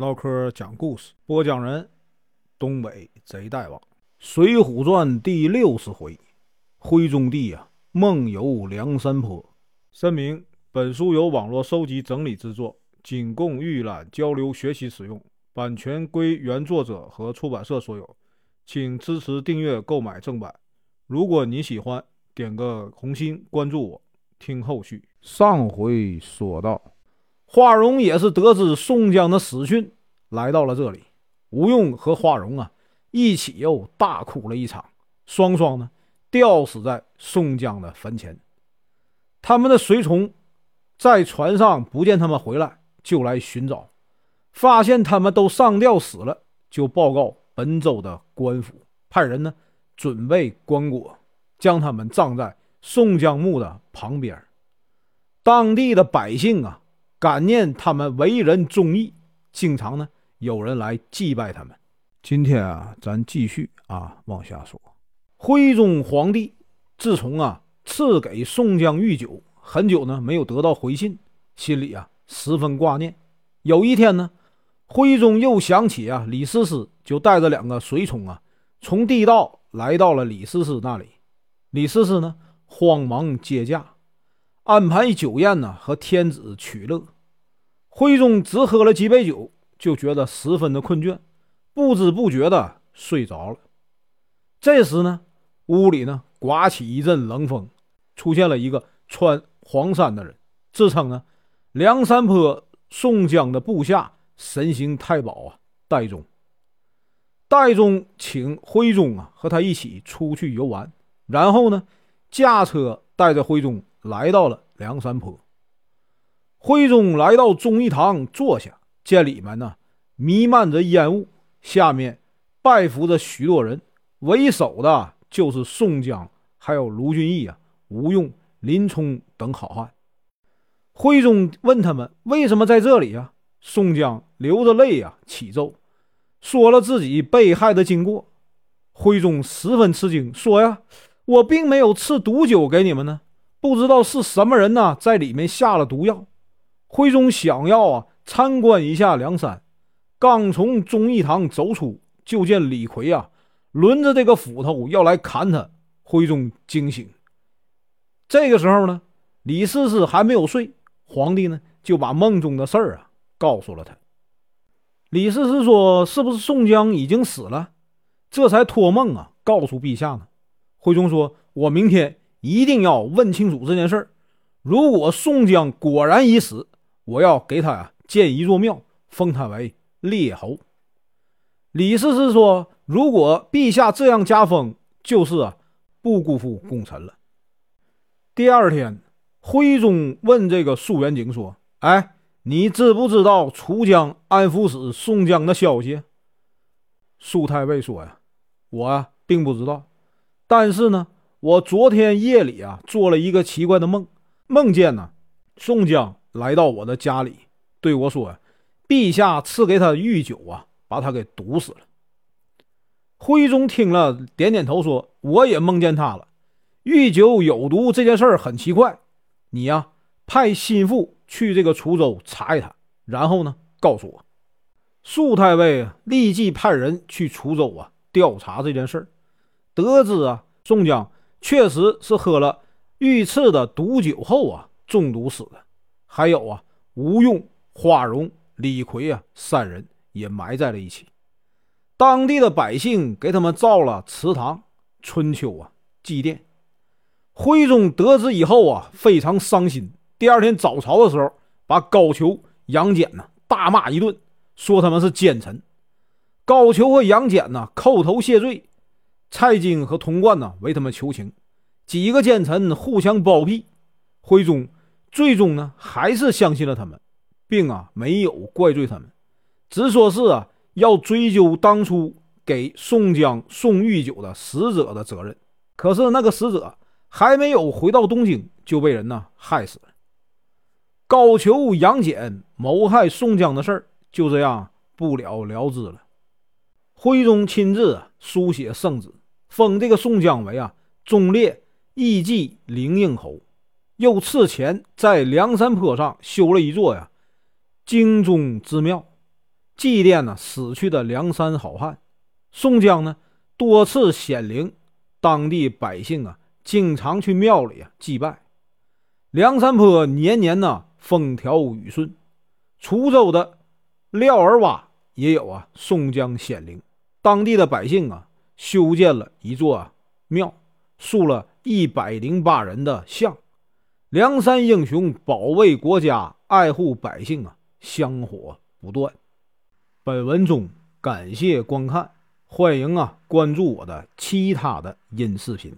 唠嗑讲故事，播讲人：东北贼大王，《水浒传》第六十回，徽宗帝啊梦游梁山坡。声明：本书由网络收集整理制作，仅供预览、交流、学习使用，版权归原作者和出版社所有，请支持订阅、购买正版。如果你喜欢，点个红心，关注我，听后续。上回说到。花荣也是得知宋江的死讯，来到了这里。吴用和花荣啊，一起又大哭了一场，双双呢吊死在宋江的坟前。他们的随从在船上不见他们回来，就来寻找，发现他们都上吊死了，就报告本州的官府，派人呢准备棺椁，将他们葬在宋江墓的旁边。当地的百姓啊。感念他们为人忠义，经常呢有人来祭拜他们。今天啊，咱继续啊往下说。徽宗皇帝自从啊赐给宋江御酒，很久呢没有得到回信，心里啊十分挂念。有一天呢，徽宗又想起啊李师师，就带着两个随从啊从地道来到了李师师那里。李师师呢慌忙接驾。安排酒宴呢，和天子取乐。徽宗只喝了几杯酒，就觉得十分的困倦，不知不觉的睡着了。这时呢，屋里呢刮起一阵冷风，出现了一个穿黄衫的人，自称呢梁山坡宋江的部下神行太保啊戴宗。戴宗请徽宗啊和他一起出去游玩，然后呢驾车带着徽宗。来到了梁山坡，徽宗来到忠义堂坐下，见里面呢弥漫着烟雾，下面拜伏着许多人，为首的就是宋江，还有卢俊义啊、吴用、林冲等好汉。徽宗问他们为什么在这里呀？宋江流着泪啊启奏，说了自己被害的经过。徽宗十分吃惊，说呀：“我并没有赐毒酒给你们呢。”不知道是什么人呢，在里面下了毒药。徽宗想要啊参观一下梁山，刚从忠义堂走出，就见李逵啊抡着这个斧头要来砍他。徽宗惊醒。这个时候呢，李师师还没有睡，皇帝呢就把梦中的事儿啊告诉了他。李师师说：“是不是宋江已经死了？这才托梦啊告诉陛下呢？”徽宗说：“我明天。”一定要问清楚这件事儿。如果宋江果然已死，我要给他呀建一座庙，封他为列侯。李师师说：“如果陛下这样加封，就是啊不辜负功臣了。”第二天，徽宗问这个苏元景说：“哎，你知不知道楚江安抚使宋江的消息？”苏太尉说：“呀，我啊并不知道，但是呢。”我昨天夜里啊，做了一个奇怪的梦，梦见呢，宋江来到我的家里，对我说：“陛下赐给他御酒啊，把他给毒死了。”徽宗听了，点点头说：“我也梦见他了，御酒有毒这件事儿很奇怪。你呀，派心腹去这个滁州查一查，然后呢，告诉我。”苏太尉立即派人去滁州啊，调查这件事儿，得知啊，宋江。确实是喝了御赐的毒酒后啊，中毒死的。还有啊，吴用、花荣、李逵啊，三人也埋在了一起。当地的百姓给他们造了祠堂，春秋啊祭奠。徽宗得知以后啊，非常伤心。第二天早朝的时候，把高俅、杨戬呢大骂一顿，说他们是奸臣。高俅和杨戬呢叩头谢罪。蔡京和童贯呢为他们求情，几个奸臣互相包庇，徽宗最终呢还是相信了他们，并啊没有怪罪他们，只说是啊要追究当初给宋江送御酒的使者的责任。可是那个使者还没有回到东京，就被人呢害死了。高俅、杨戬谋害宋江的事儿就这样不了了之了。徽宗亲自书写圣旨。封这个宋江为啊忠烈义济灵应侯，又赐钱在梁山坡上修了一座呀京中之庙。祭奠呢死去的梁山好汉。宋江呢多次显灵，当地百姓啊经常去庙里啊祭拜。梁山坡年年呢风调雨顺，滁州的廖儿洼也有啊宋江显灵，当地的百姓啊修建了一座庙，塑了一百零八人的像。梁山英雄保卫国家、爱护百姓啊，香火不断。本文中感谢观看，欢迎啊关注我的其他的音视频。